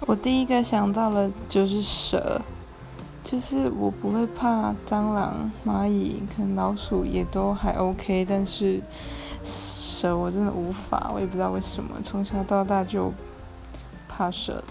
我第一个想到的就是蛇，就是我不会怕蟑螂、蚂蚁，可能老鼠也都还 OK，但是蛇我真的无法，我也不知道为什么，从小到大就怕蛇。